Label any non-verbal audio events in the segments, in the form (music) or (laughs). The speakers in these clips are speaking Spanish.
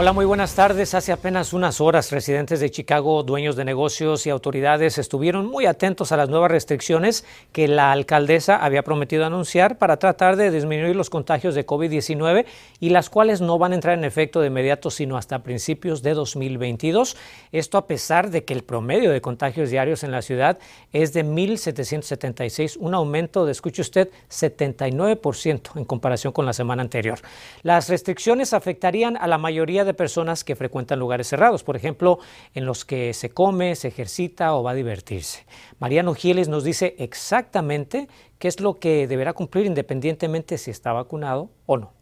Hola, muy buenas tardes. Hace apenas unas horas, residentes de Chicago, dueños de negocios y autoridades estuvieron muy atentos a las nuevas restricciones que la alcaldesa había prometido anunciar para tratar de disminuir los contagios de COVID-19 y las cuales no van a entrar en efecto de inmediato sino hasta principios de 2022. Esto a pesar de que el promedio de contagios diarios en la ciudad es de 1.776, un aumento de, escuche usted, 79% en comparación con la semana anterior. Las restricciones afectarían a la mayoría de de personas que frecuentan lugares cerrados, por ejemplo, en los que se come, se ejercita o va a divertirse. Mariano Giles nos dice exactamente qué es lo que deberá cumplir independientemente si está vacunado o no.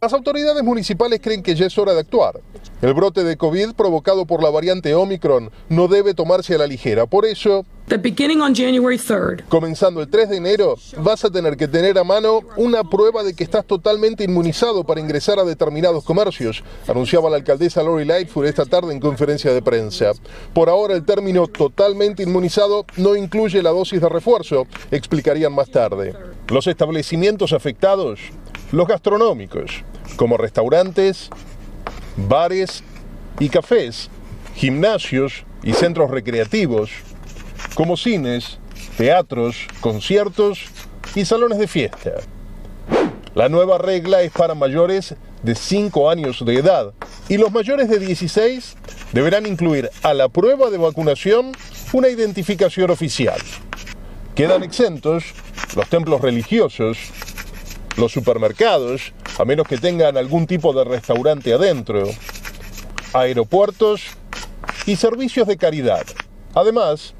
Las autoridades municipales creen que ya es hora de actuar. El brote de COVID provocado por la variante Omicron no debe tomarse a la ligera. Por eso, comenzando el 3 de enero, vas a tener que tener a mano una prueba de que estás totalmente inmunizado para ingresar a determinados comercios, anunciaba la alcaldesa Lori Lightfoot esta tarde en conferencia de prensa. Por ahora, el término totalmente inmunizado no incluye la dosis de refuerzo, explicarían más tarde. Los establecimientos afectados los gastronómicos, como restaurantes, bares y cafés, gimnasios y centros recreativos, como cines, teatros, conciertos y salones de fiesta. La nueva regla es para mayores de 5 años de edad y los mayores de 16 deberán incluir a la prueba de vacunación una identificación oficial. Quedan exentos los templos religiosos, los supermercados, a menos que tengan algún tipo de restaurante adentro, aeropuertos y servicios de caridad. Además,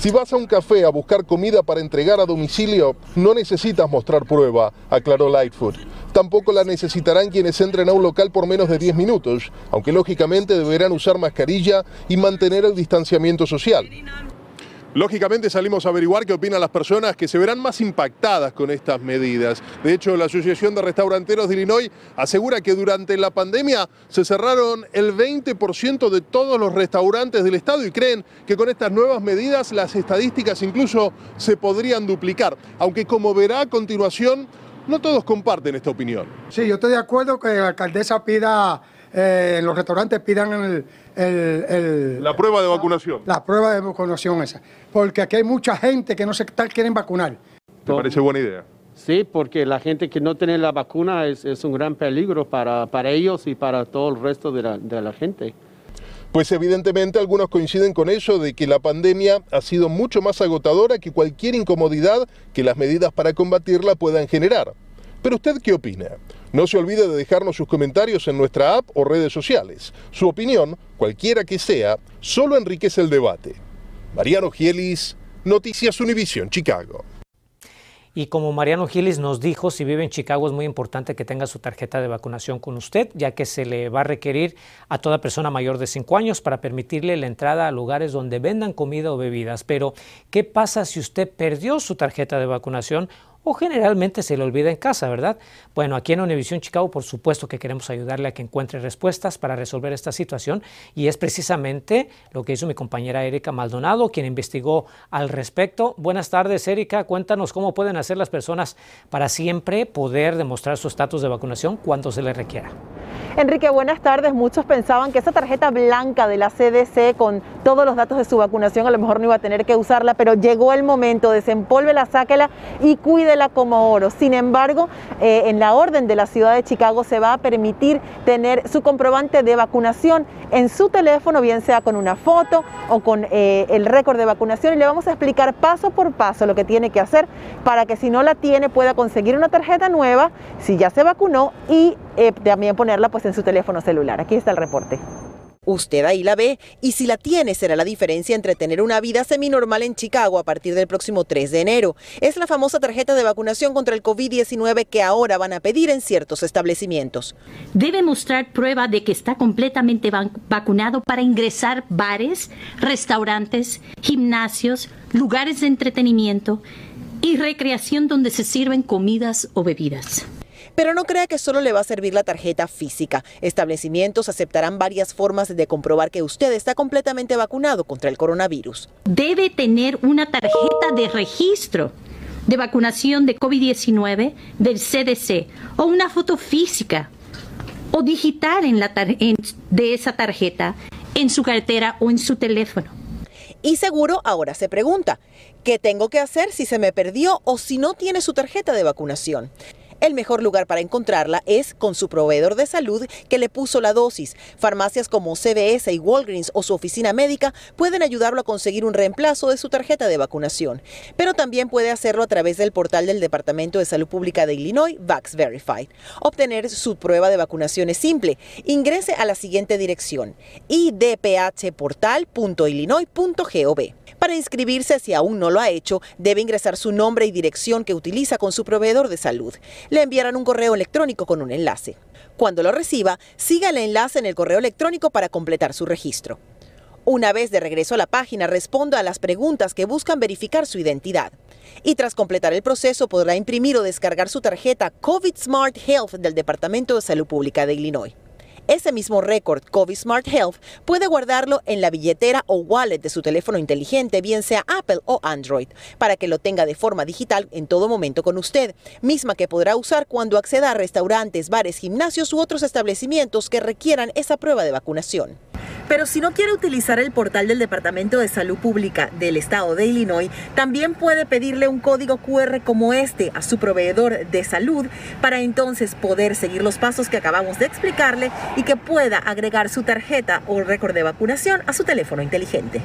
si vas a un café a buscar comida para entregar a domicilio, no necesitas mostrar prueba, aclaró Lightfoot. Tampoco la necesitarán quienes entren a un local por menos de 10 minutos, aunque lógicamente deberán usar mascarilla y mantener el distanciamiento social. Lógicamente salimos a averiguar qué opinan las personas que se verán más impactadas con estas medidas. De hecho, la Asociación de Restauranteros de Illinois asegura que durante la pandemia se cerraron el 20% de todos los restaurantes del estado y creen que con estas nuevas medidas las estadísticas incluso se podrían duplicar. Aunque como verá a continuación, no todos comparten esta opinión. Sí, yo estoy de acuerdo que la alcaldesa pida eh, en los restaurantes pidan el, la prueba de vacunación. La prueba de vacunación esa. Porque aquí hay mucha gente que no se quieren vacunar. ¿Te parece buena idea? Sí, porque la gente que no tiene la vacuna es, un gran peligro para, para, ellos y para todo el resto de la, de la gente. Pues evidentemente algunos coinciden con eso de que la pandemia ha sido mucho más agotadora que cualquier incomodidad que las medidas para combatirla puedan generar. Pero usted qué opina? No se olvide de dejarnos sus comentarios en nuestra app o redes sociales. Su opinión, cualquiera que sea, solo enriquece el debate. Mariano Gielis, Noticias Univisión, Chicago. Y como Mariano Gilis nos dijo, si vive en Chicago es muy importante que tenga su tarjeta de vacunación con usted, ya que se le va a requerir a toda persona mayor de 5 años para permitirle la entrada a lugares donde vendan comida o bebidas. Pero, ¿qué pasa si usted perdió su tarjeta de vacunación o generalmente se le olvida en casa, ¿verdad? Bueno, aquí en Univisión Chicago, por supuesto que queremos ayudarle a que encuentre respuestas para resolver esta situación y es precisamente lo que hizo mi compañera Erika Maldonado, quien investigó al respecto. Buenas tardes, Erika. Cuéntanos cómo pueden hacer las personas para siempre poder demostrar su estatus de vacunación cuando se les requiera. Enrique, buenas tardes. Muchos pensaban que esa tarjeta blanca de la CDC con todos los datos de su vacunación a lo mejor no iba a tener que usarla, pero llegó el momento, desempólvela, sáquela y cuídela como oro. Sin embargo, eh, en la orden de la ciudad de Chicago se va a permitir tener su comprobante de vacunación en su teléfono, bien sea con una foto o con eh, el récord de vacunación y le vamos a explicar paso por paso lo que tiene que hacer para que si no la tiene pueda conseguir una tarjeta nueva si ya se vacunó y eh, también ponerla pues en su teléfono celular. Aquí está el reporte. Usted ahí la ve y si la tiene será la diferencia entre tener una vida seminormal en Chicago a partir del próximo 3 de enero. Es la famosa tarjeta de vacunación contra el COVID-19 que ahora van a pedir en ciertos establecimientos. Debe mostrar prueba de que está completamente vacunado para ingresar bares, restaurantes, gimnasios, lugares de entretenimiento y recreación donde se sirven comidas o bebidas. Pero no crea que solo le va a servir la tarjeta física. Establecimientos aceptarán varias formas de comprobar que usted está completamente vacunado contra el coronavirus. Debe tener una tarjeta de registro de vacunación de COVID-19 del CDC o una foto física o digital en la de esa tarjeta en su cartera o en su teléfono. Y seguro ahora se pregunta, ¿qué tengo que hacer si se me perdió o si no tiene su tarjeta de vacunación? El mejor lugar para encontrarla es con su proveedor de salud que le puso la dosis. Farmacias como CVS y Walgreens o su oficina médica pueden ayudarlo a conseguir un reemplazo de su tarjeta de vacunación. Pero también puede hacerlo a través del portal del Departamento de Salud Pública de Illinois, Vax Verified. Obtener su prueba de vacunación es simple. Ingrese a la siguiente dirección: idphportal.illinois.gov. Para inscribirse, si aún no lo ha hecho, debe ingresar su nombre y dirección que utiliza con su proveedor de salud le enviarán un correo electrónico con un enlace. Cuando lo reciba, siga el enlace en el correo electrónico para completar su registro. Una vez de regreso a la página, responda a las preguntas que buscan verificar su identidad. Y tras completar el proceso, podrá imprimir o descargar su tarjeta COVID Smart Health del Departamento de Salud Pública de Illinois. Ese mismo récord COVID Smart Health puede guardarlo en la billetera o wallet de su teléfono inteligente, bien sea Apple o Android, para que lo tenga de forma digital en todo momento con usted, misma que podrá usar cuando acceda a restaurantes, bares, gimnasios u otros establecimientos que requieran esa prueba de vacunación. Pero si no quiere utilizar el portal del Departamento de Salud Pública del Estado de Illinois, también puede pedirle un código QR como este a su proveedor de salud para entonces poder seguir los pasos que acabamos de explicarle y que pueda agregar su tarjeta o récord de vacunación a su teléfono inteligente.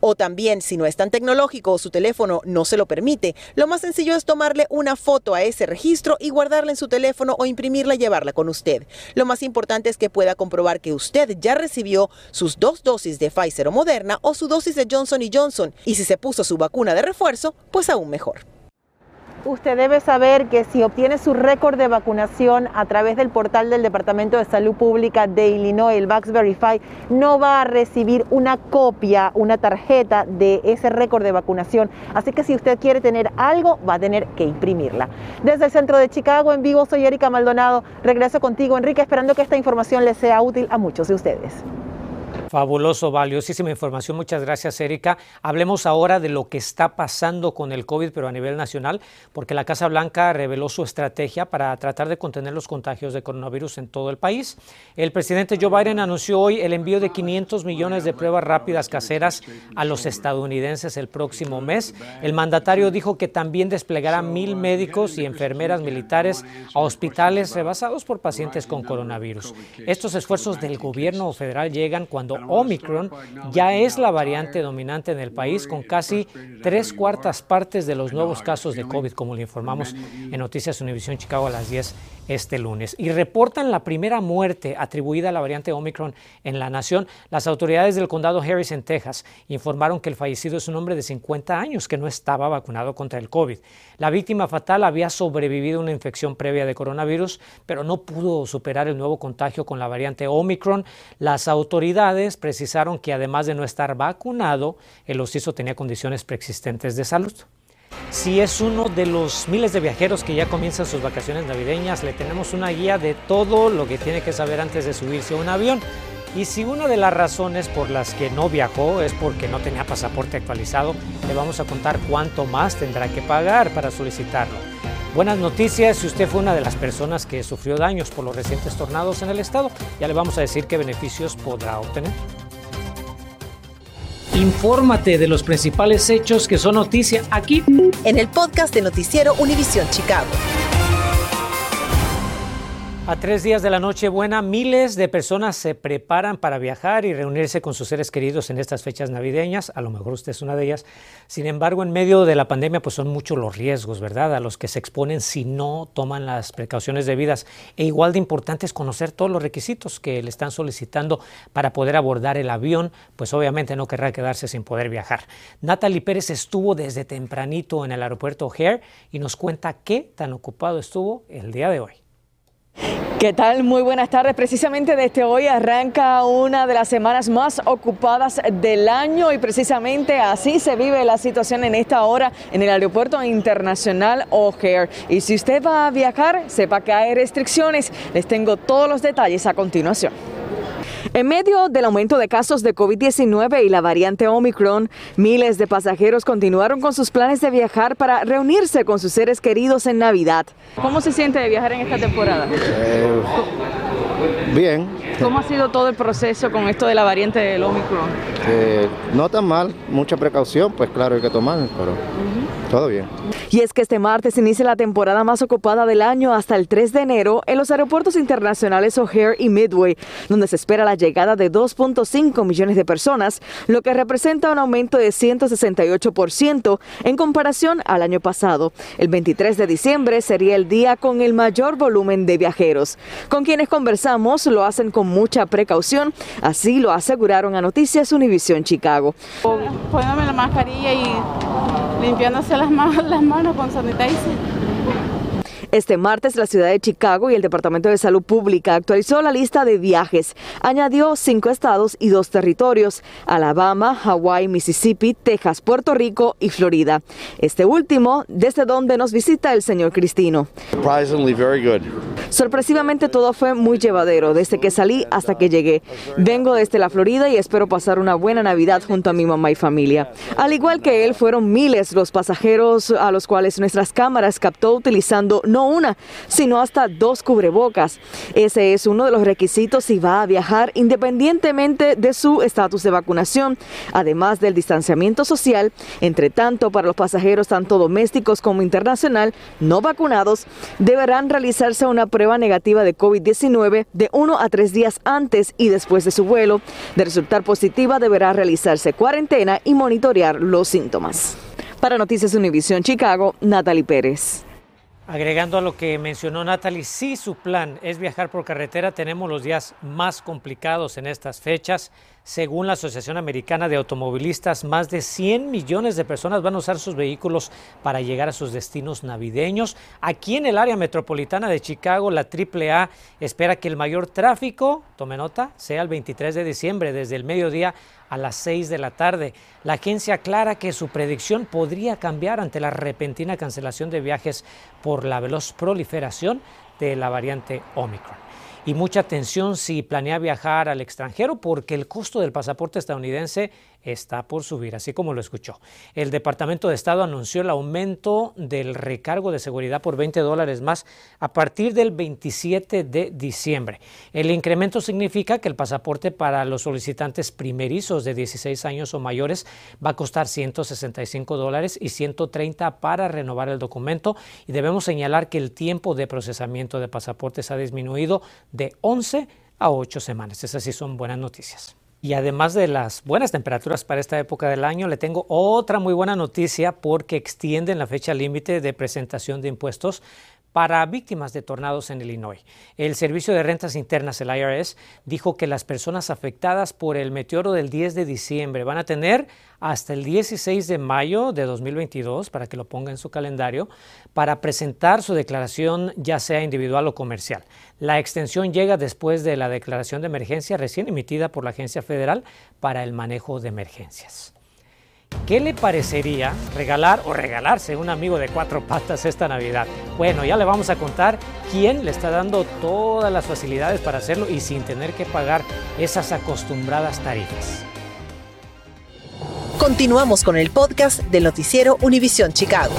O también, si no es tan tecnológico o su teléfono no se lo permite, lo más sencillo es tomarle una foto a ese registro y guardarla en su teléfono o imprimirla y llevarla con usted. Lo más importante es que pueda comprobar que usted ya recibió sus dos dosis de Pfizer o Moderna o su dosis de Johnson Johnson y si se puso su vacuna de refuerzo, pues aún mejor. Usted debe saber que si obtiene su récord de vacunación a través del portal del Departamento de Salud Pública de Illinois, el Vax Verify, no va a recibir una copia, una tarjeta de ese récord de vacunación. Así que si usted quiere tener algo, va a tener que imprimirla. Desde el centro de Chicago, en vivo, soy Erika Maldonado. Regreso contigo, Enrique, esperando que esta información les sea útil a muchos de ustedes. Fabuloso, valiosísima información. Muchas gracias, Erika. Hablemos ahora de lo que está pasando con el COVID, pero a nivel nacional, porque la Casa Blanca reveló su estrategia para tratar de contener los contagios de coronavirus en todo el país. El presidente Joe Biden anunció hoy el envío de 500 millones de pruebas rápidas caseras a los estadounidenses el próximo mes. El mandatario dijo que también desplegará mil médicos y enfermeras militares a hospitales rebasados por pacientes con coronavirus. Estos esfuerzos del gobierno federal llegan cuando Omicron ya es la variante dominante en el país con casi tres cuartas partes de los nuevos casos de COVID, como le informamos en Noticias Univisión Chicago a las 10 este lunes. Y reportan la primera muerte atribuida a la variante Omicron en la nación. Las autoridades del condado Harris en Texas informaron que el fallecido es un hombre de 50 años que no estaba vacunado contra el COVID. La víctima fatal había sobrevivido a una infección previa de coronavirus, pero no pudo superar el nuevo contagio con la variante Omicron. Las autoridades precisaron que además de no estar vacunado, el ociso tenía condiciones preexistentes de salud. Si es uno de los miles de viajeros que ya comienzan sus vacaciones navideñas, le tenemos una guía de todo lo que tiene que saber antes de subirse a un avión. Y si una de las razones por las que no viajó es porque no tenía pasaporte actualizado, le vamos a contar cuánto más tendrá que pagar para solicitarlo. Buenas noticias si usted fue una de las personas que sufrió daños por los recientes tornados en el estado, ya le vamos a decir qué beneficios podrá obtener. Infórmate de los principales hechos que son noticia aquí en el podcast de Noticiero Univisión Chicago. A tres días de la Nochebuena, miles de personas se preparan para viajar y reunirse con sus seres queridos en estas fechas navideñas. A lo mejor usted es una de ellas. Sin embargo, en medio de la pandemia, pues son muchos los riesgos, ¿verdad? A los que se exponen si no toman las precauciones debidas. E igual de importante es conocer todos los requisitos que le están solicitando para poder abordar el avión, pues obviamente no querrá quedarse sin poder viajar. Natalie Pérez estuvo desde tempranito en el aeropuerto O'Hare y nos cuenta qué tan ocupado estuvo el día de hoy. ¿Qué tal? Muy buenas tardes. Precisamente desde hoy arranca una de las semanas más ocupadas del año y precisamente así se vive la situación en esta hora en el Aeropuerto Internacional O'Hare. Y si usted va a viajar, sepa que hay restricciones. Les tengo todos los detalles a continuación. En medio del aumento de casos de COVID-19 y la variante Omicron, miles de pasajeros continuaron con sus planes de viajar para reunirse con sus seres queridos en Navidad. ¿Cómo se siente de viajar en esta temporada? Eh, bien. ¿Cómo ha sido todo el proceso con esto de la variante del Omicron? Eh, no tan mal, mucha precaución, pues claro, hay que tomar, pero todo bien. Y es que este martes inicia la temporada más ocupada del año hasta el 3 de enero en los aeropuertos internacionales O'Hare y Midway, donde se espera la llegada de 2.5 millones de personas, lo que representa un aumento de 168% en comparación al año pasado. El 23 de diciembre sería el día con el mayor volumen de viajeros. Con quienes conversamos lo hacen con mucha precaución, así lo aseguraron a Noticias Univisión Chicago. Poniéndome la mascarilla y limpiándose las, (laughs) las manos con sanitizer. Este martes, la ciudad de Chicago y el Departamento de Salud Pública actualizó la lista de viajes. Añadió cinco estados y dos territorios, Alabama, Hawái, Mississippi, Texas, Puerto Rico y Florida. Este último, desde donde nos visita el señor Cristino. Sorpresivamente todo fue muy llevadero desde que salí hasta que llegué. Vengo desde la Florida y espero pasar una buena Navidad junto a mi mamá y familia. Al igual que él, fueron miles los pasajeros a los cuales nuestras cámaras captó utilizando no una, sino hasta dos cubrebocas. Ese es uno de los requisitos si va a viajar independientemente de su estatus de vacunación, además del distanciamiento social. Entre tanto, para los pasajeros tanto domésticos como internacional no vacunados, deberán realizarse una prueba negativa de COVID-19 de uno a tres días antes y después de su vuelo. De resultar positiva, deberá realizarse cuarentena y monitorear los síntomas. Para Noticias Univisión Chicago, Natalie Pérez. Agregando a lo que mencionó Natalie, si su plan es viajar por carretera, tenemos los días más complicados en estas fechas. Según la Asociación Americana de Automovilistas, más de 100 millones de personas van a usar sus vehículos para llegar a sus destinos navideños. Aquí en el área metropolitana de Chicago, la AAA espera que el mayor tráfico, tome nota, sea el 23 de diciembre, desde el mediodía a las 6 de la tarde. La agencia aclara que su predicción podría cambiar ante la repentina cancelación de viajes por la veloz proliferación de la variante Omicron y mucha atención si planea viajar al extranjero porque el costo del pasaporte estadounidense está por subir, así como lo escuchó. El Departamento de Estado anunció el aumento del recargo de seguridad por 20 dólares más a partir del 27 de diciembre. El incremento significa que el pasaporte para los solicitantes primerizos de 16 años o mayores va a costar 165 dólares y 130 para renovar el documento y debemos señalar que el tiempo de procesamiento de pasaportes ha disminuido de 11 a 8 semanas. Esas sí son buenas noticias. Y además de las buenas temperaturas para esta época del año, le tengo otra muy buena noticia porque extienden la fecha límite de presentación de impuestos para víctimas de tornados en Illinois. El Servicio de Rentas Internas, el IRS, dijo que las personas afectadas por el meteoro del 10 de diciembre van a tener hasta el 16 de mayo de 2022, para que lo ponga en su calendario, para presentar su declaración ya sea individual o comercial. La extensión llega después de la declaración de emergencia recién emitida por la Agencia Federal para el Manejo de Emergencias. ¿Qué le parecería regalar o regalarse un amigo de cuatro patas esta Navidad? Bueno, ya le vamos a contar quién le está dando todas las facilidades para hacerlo y sin tener que pagar esas acostumbradas tarifas. Continuamos con el podcast del noticiero Univisión Chicago.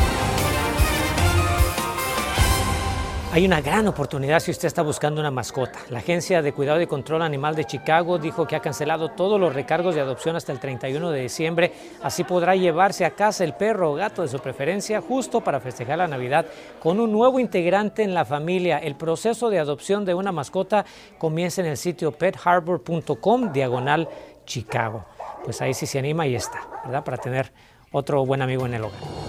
Hay una gran oportunidad si usted está buscando una mascota. La Agencia de Cuidado y Control Animal de Chicago dijo que ha cancelado todos los recargos de adopción hasta el 31 de diciembre. Así podrá llevarse a casa el perro o gato de su preferencia justo para festejar la Navidad con un nuevo integrante en la familia. El proceso de adopción de una mascota comienza en el sitio petharbor.com diagonal Chicago. Pues ahí sí se anima y está, ¿verdad? Para tener otro buen amigo en el hogar.